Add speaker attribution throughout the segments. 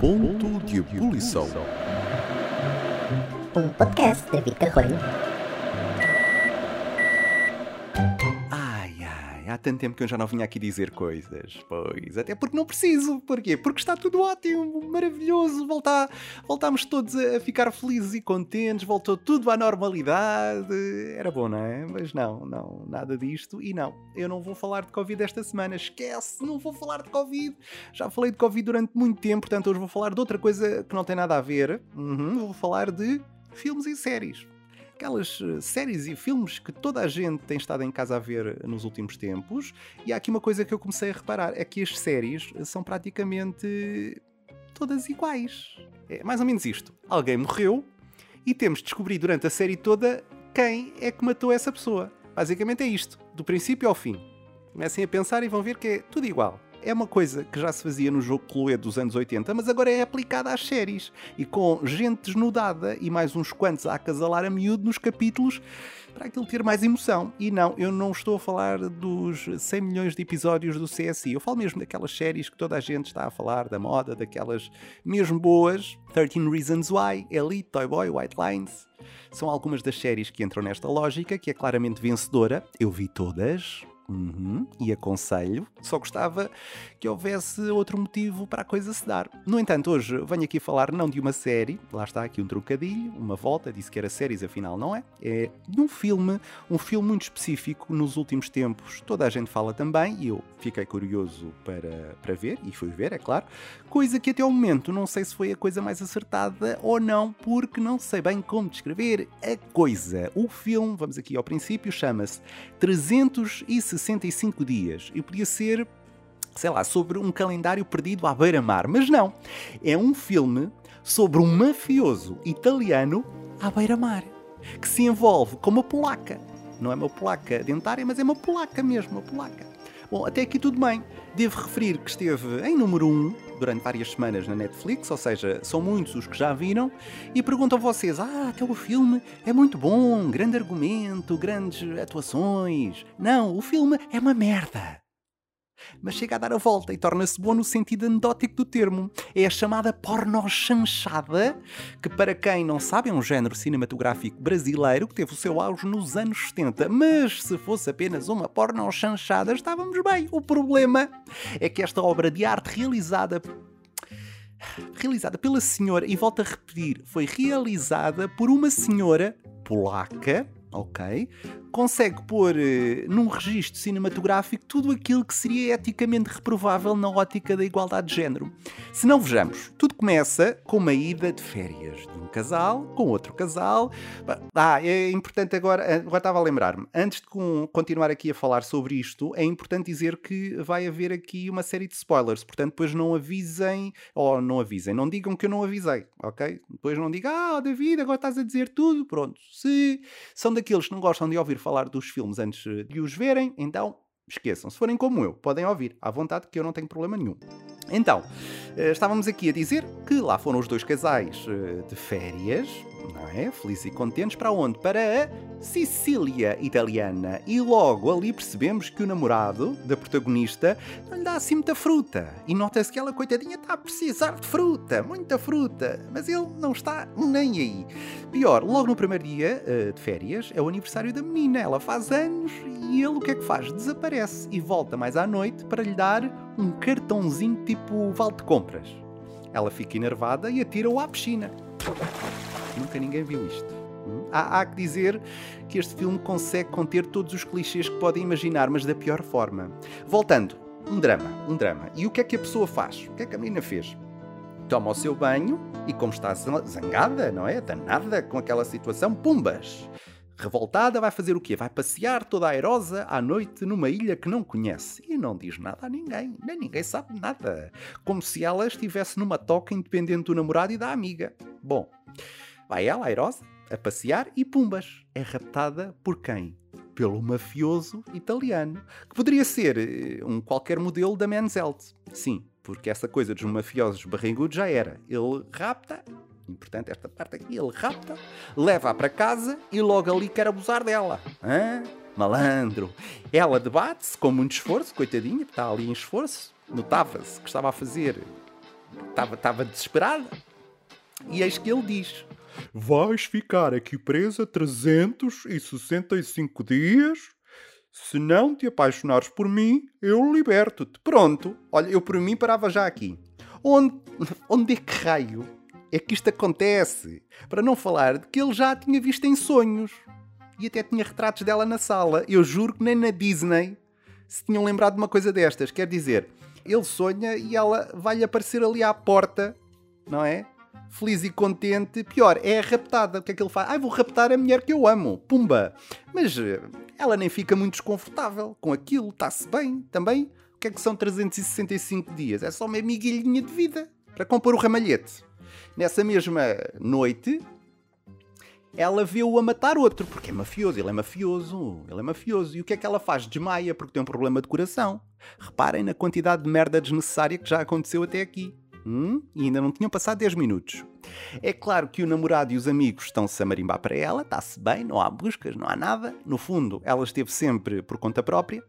Speaker 1: Ponto de ebulição.
Speaker 2: Um podcast de Vita Rolho.
Speaker 1: Tanto tempo que eu já não vinha aqui dizer coisas. Pois, até porque não preciso. Porquê? Porque está tudo ótimo, maravilhoso. Volta, voltámos todos a ficar felizes e contentes, voltou tudo à normalidade. Era bom, não é? Mas não, não, nada disto. E não, eu não vou falar de Covid esta semana. Esquece, não vou falar de Covid. Já falei de Covid durante muito tempo, portanto hoje vou falar de outra coisa que não tem nada a ver. Uhum, vou falar de filmes e séries aquelas eh, séries e filmes que toda a gente tem estado em casa a ver nos últimos tempos. E há aqui uma coisa que eu comecei a reparar: é que as séries são praticamente todas iguais. É mais ou menos isto. Alguém morreu e temos de descobrir durante a série toda quem é que matou essa pessoa. Basicamente é isto, do princípio ao fim. Comecem a pensar e vão ver que é tudo igual. É uma coisa que já se fazia no jogo Chloé dos anos 80, mas agora é aplicada às séries. E com gente desnudada e mais uns quantos a acasalar a miúdo nos capítulos para aquilo ter mais emoção. E não, eu não estou a falar dos 100 milhões de episódios do CSI. Eu falo mesmo daquelas séries que toda a gente está a falar, da moda, daquelas mesmo boas. 13 Reasons Why, Elite, Toy Boy, White Lines. São algumas das séries que entram nesta lógica, que é claramente vencedora. Eu vi todas, Uhum, e aconselho, só gostava que houvesse outro motivo para a coisa se dar. No entanto, hoje venho aqui falar não de uma série, lá está aqui um trocadilho, uma volta, disse que era séries, afinal não é, é de um filme, um filme muito específico nos últimos tempos, toda a gente fala também, e eu fiquei curioso para, para ver, e fui ver, é claro, coisa que até ao momento não sei se foi a coisa mais acertada ou não, porque não sei bem como descrever a coisa. O filme, vamos aqui ao princípio, chama-se 360 65 dias e podia ser, sei lá, sobre um calendário perdido à beira-mar. Mas não. É um filme sobre um mafioso italiano à beira-mar que se envolve com uma polaca. Não é uma polaca dentária, mas é uma polaca mesmo, uma polaca. Bom, até aqui tudo bem. Devo referir que esteve em número 1 um durante várias semanas na Netflix, ou seja, são muitos os que já viram, e pergunto a vocês: ah, até o filme é muito bom, grande argumento, grandes atuações. Não, o filme é uma merda mas chega a dar a volta e torna-se bom no sentido anedótico do termo. É a chamada pornochanchada, que para quem não sabe é um género cinematográfico brasileiro que teve o seu auge nos anos 70, mas se fosse apenas uma pornochanchada estávamos bem. O problema é que esta obra de arte realizada realizada pela senhora, e volto a repetir, foi realizada por uma senhora polaca, ok? consegue pôr uh, num registro cinematográfico tudo aquilo que seria eticamente reprovável na ótica da igualdade de género. Se não vejamos, tudo começa com uma ida de férias de um casal com outro casal. Ah, é importante agora, eh, agora estava a lembrar-me, antes de continuar aqui a falar sobre isto, é importante dizer que vai haver aqui uma série de spoilers, portanto, depois não avisem, ou não avisem, não digam que eu não avisei, ok? Depois não digam, ah, David, agora estás a dizer tudo, pronto. Se são daqueles que não gostam de ouvir falar dos filmes antes de os verem, então esqueçam. Se forem como eu, podem ouvir à vontade, que eu não tenho problema nenhum. Então, eh, estávamos aqui a dizer que lá foram os dois casais eh, de férias, não é? Felizes e contentes, para onde? Para a Sicília italiana. E logo ali percebemos que o namorado da protagonista não lhe dá assim muita fruta. E nota-se que ela, coitadinha, está a precisar de fruta, muita fruta. Mas ele não está nem aí. Pior, logo no primeiro dia uh, de férias é o aniversário da menina. Ela faz anos e ele o que é que faz? Desaparece e volta mais à noite para lhe dar um cartãozinho tipo vale de compras. Ela fica enervada e atira-o à piscina. Nunca ninguém viu isto. Hum? Há, há, que dizer que este filme consegue conter todos os clichês que podem imaginar, mas da pior forma. Voltando, um drama, um drama. E o que é que a pessoa faz? O que é que a menina fez? Toma o seu banho e, como está zangada, não é? Danada com aquela situação, pumbas! Revoltada, vai fazer o quê? Vai passear toda airosa à noite numa ilha que não conhece e não diz nada a ninguém, nem ninguém sabe nada. Como se ela estivesse numa toca independente do namorado e da amiga. Bom, Vai ela, airosa, a passear e pumbas, é raptada por quem? Pelo mafioso italiano, que poderia ser eh, um qualquer modelo da Menzelt. Sim, porque essa coisa dos mafiosos barrigudos já era. Ele rapta, importante esta parte aqui, ele rapta, leva-a para casa e logo ali quer abusar dela. Hã? malandro. Ela debate-se com muito esforço, coitadinha, está ali em esforço. Notava-se que estava a fazer. Estava, estava desesperada. E eis que ele diz: Vais ficar aqui presa 365 dias. Se não te apaixonares por mim, eu liberto-te. Pronto. Olha, eu por mim parava já aqui. Onde, onde é que raio é que isto acontece? Para não falar de que ele já a tinha visto em sonhos. E até tinha retratos dela na sala. Eu juro que nem na Disney se tinham lembrado de uma coisa destas. Quer dizer, ele sonha e ela vai-lhe aparecer ali à porta, não é? Feliz e contente. Pior, é raptada. O que é que ele faz? Ah, vou raptar a mulher que eu amo. Pumba! Mas eh, ela nem fica muito desconfortável com aquilo. Está-se bem também. O que é que são 365 dias? É só uma miguelhinha de vida para compor o ramalhete. Nessa mesma noite, ela vê-o a matar outro, porque é mafioso, ele é mafioso, ele é mafioso. E o que é que ela faz? Desmaia, porque tem um problema de coração. Reparem na quantidade de merda desnecessária que já aconteceu até aqui. Hum? E ainda não tinham passado 10 minutos. É claro que o namorado e os amigos estão-se a marimbar para ela, está-se bem, não há buscas, não há nada. No fundo, ela esteve sempre por conta própria.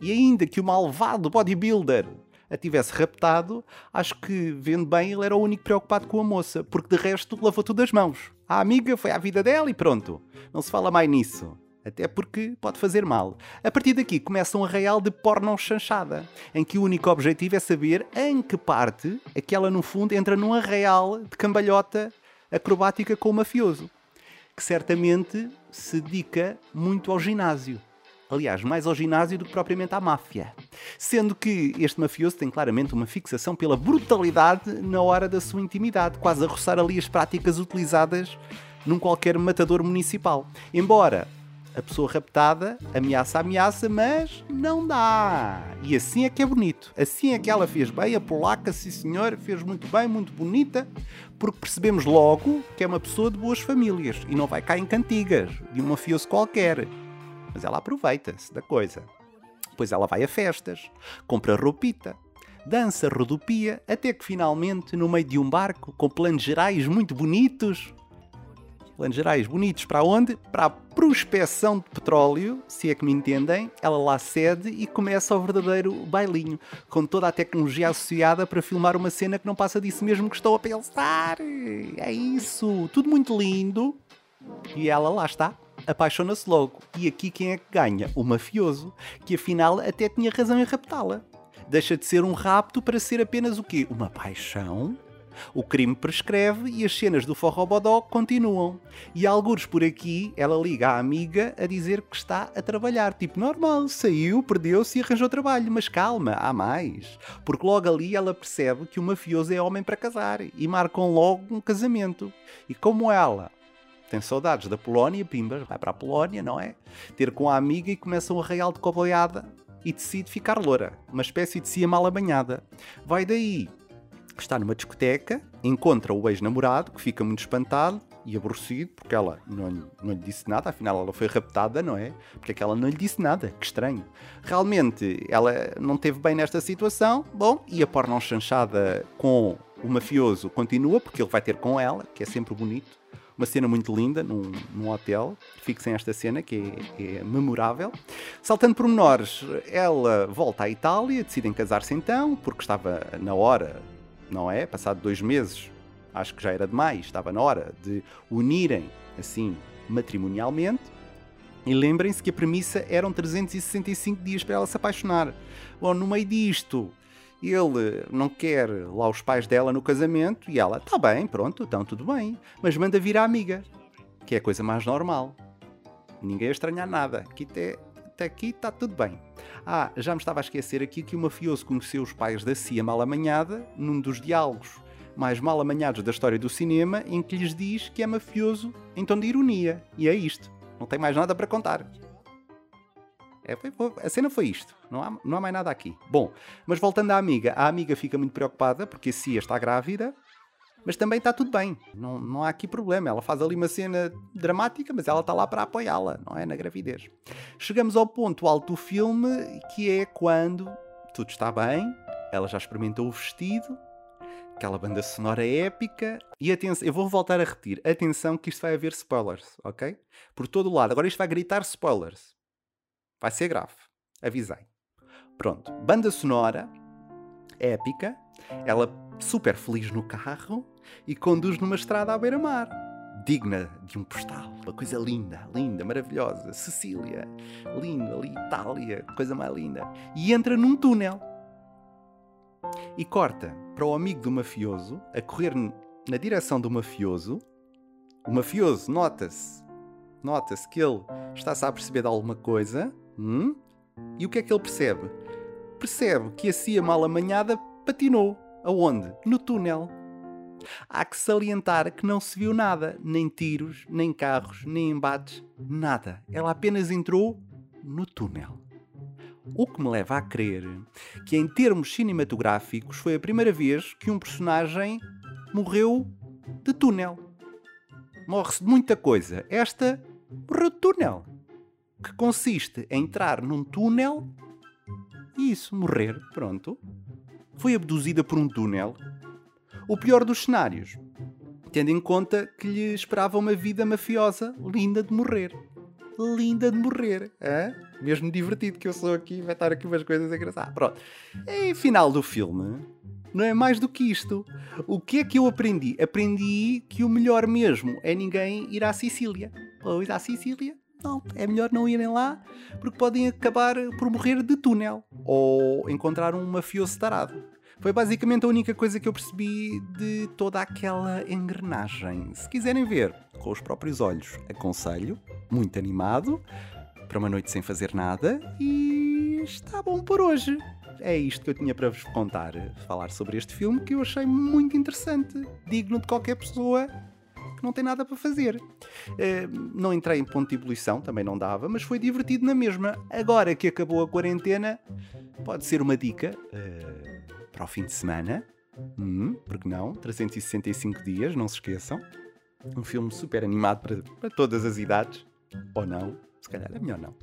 Speaker 1: E ainda que o malvado bodybuilder a tivesse raptado, acho que, vendo bem, ele era o único preocupado com a moça, porque de resto lavou tudo as mãos. A amiga foi à vida dela e pronto. Não se fala mais nisso. Até porque pode fazer mal. A partir daqui começa um arraial de porno chanchada, em que o único objetivo é saber em que parte aquela no fundo entra num arraial de cambalhota acrobática com o mafioso, que certamente se dedica muito ao ginásio. Aliás, mais ao ginásio do que propriamente à máfia. Sendo que este mafioso tem claramente uma fixação pela brutalidade na hora da sua intimidade, quase a roçar ali as práticas utilizadas num qualquer matador municipal. Embora a pessoa raptada ameaça ameaça, mas não dá. E assim é que é bonito. Assim é que ela fez bem, a polaca, sim senhor, fez muito bem, muito bonita, porque percebemos logo que é uma pessoa de boas famílias e não vai cá em cantigas, de um mafioso qualquer mas ela aproveita-se da coisa. Depois ela vai a festas, compra roupita, dança, rodopia, até que finalmente, no meio de um barco, com planos gerais muito bonitos, planos gerais bonitos para onde? Para a prospecção de petróleo, se é que me entendem, ela lá cede e começa o verdadeiro bailinho, com toda a tecnologia associada para filmar uma cena que não passa disso mesmo que estou a pensar. É isso, tudo muito lindo. E ela lá está, apaixona-se logo. E aqui quem é que ganha? O mafioso, que afinal até tinha razão em raptá-la. Deixa de ser um rapto para ser apenas o quê? Uma paixão? O crime prescreve e as cenas do forrobodó continuam. E alguns por aqui, ela liga à amiga a dizer que está a trabalhar. Tipo, normal, saiu, perdeu-se e arranjou trabalho. Mas calma, há mais. Porque logo ali ela percebe que o mafioso é homem para casar. E marcam logo um casamento. E como ela tem saudades da Polónia, Pimbas, vai para a Polónia, não é? Ter com a amiga e começa um arraial de coboiada e decide ficar loura, uma espécie de cia mal banhada. Vai daí, está numa discoteca, encontra o ex-namorado, que fica muito espantado e aborrecido, porque ela não lhe, não lhe disse nada, afinal ela foi raptada, não é? Porque é que ela não lhe disse nada, que estranho. Realmente, ela não teve bem nesta situação, bom, e a porno chanchada com o mafioso continua, porque ele vai ter com ela, que é sempre bonito, uma cena muito linda num, num hotel. Fixem esta cena que é, é memorável. Saltando por menores, ela volta à Itália, decidem casar-se então, porque estava na hora, não é? Passado dois meses, acho que já era demais, estava na hora de unirem assim matrimonialmente. E lembrem-se que a premissa eram 365 dias para ela se apaixonar. Bom, no meio disto, ele não quer lá os pais dela no casamento e ela, tá bem, pronto, então tudo bem, mas manda vir a amiga, que é a coisa mais normal. Ninguém a estranhar nada, aqui até, até aqui está tudo bem. Ah, já me estava a esquecer aqui que o mafioso conheceu os pais da Cia mal amanhada num dos diálogos mais mal amanhados da história do cinema, em que lhes diz que é mafioso em tom de ironia. E é isto. Não tem mais nada para contar. É, a cena foi isto. Não há, não há mais nada aqui. Bom, mas voltando à amiga. A amiga fica muito preocupada porque a Cia está grávida, mas também está tudo bem. Não, não há aqui problema. Ela faz ali uma cena dramática, mas ela está lá para apoiá-la, não é? Na gravidez. Chegamos ao ponto alto do filme, que é quando tudo está bem, ela já experimentou o vestido, aquela banda sonora épica. E atenção, eu vou voltar a repetir: atenção, que isto vai haver spoilers, ok? Por todo o lado. Agora isto vai gritar spoilers. Vai ser grave. Avisei. Pronto. Banda sonora, épica. Ela super feliz no carro e conduz numa estrada à beira-mar. Digna de um postal. Uma coisa linda, linda, maravilhosa. Sicília. Lindo ali, Itália. Coisa mais linda. E entra num túnel. E corta para o amigo do mafioso a correr na direção do mafioso. O mafioso, nota-se, nota-se que ele está-se a perceber de alguma coisa. Hum? E o que é que ele percebe? Percebe que a cia mal amanhada patinou. Aonde? No túnel. Há que salientar que não se viu nada, nem tiros, nem carros, nem embates, nada. Ela apenas entrou no túnel. O que me leva a crer que, em termos cinematográficos, foi a primeira vez que um personagem morreu de túnel. Morre-se de muita coisa. Esta morreu de túnel. Que consiste em entrar num túnel e isso, morrer, pronto. Foi abduzida por um túnel. O pior dos cenários, tendo em conta que lhe esperava uma vida mafiosa linda de morrer. Linda de morrer, é? Mesmo divertido que eu sou aqui, vai estar aqui umas coisas engraçadas. Pronto. E final do filme, não é mais do que isto. O que é que eu aprendi? Aprendi que o melhor mesmo é ninguém ir à Sicília. Pois à Sicília? Não, é melhor não irem lá porque podem acabar por morrer de túnel ou encontrar um mafioso tarado. Foi basicamente a única coisa que eu percebi de toda aquela engrenagem. Se quiserem ver com os próprios olhos, aconselho, muito animado, para uma noite sem fazer nada e está bom por hoje. É isto que eu tinha para vos contar, falar sobre este filme que eu achei muito interessante, digno de qualquer pessoa que não tem nada para fazer. Uh, não entrei em ponto de ebulição, também não dava, mas foi divertido na mesma. Agora que acabou a quarentena, pode ser uma dica uh, para o fim de semana. Hum, porque não? 365 dias, não se esqueçam. Um filme super animado para, para todas as idades. Ou não? Se calhar é melhor não.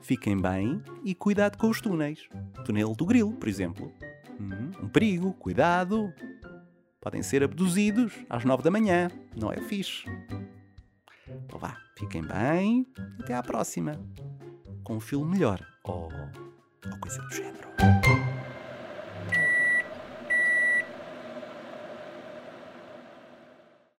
Speaker 1: Fiquem bem e cuidado com os túneis. Túnel do Grilo, por exemplo. Hum, um perigo, cuidado. Podem ser abduzidos às nove da manhã. Não é fixe. Então vá, fiquem bem até à próxima. Com um filme melhor. Ou, ou coisa do género.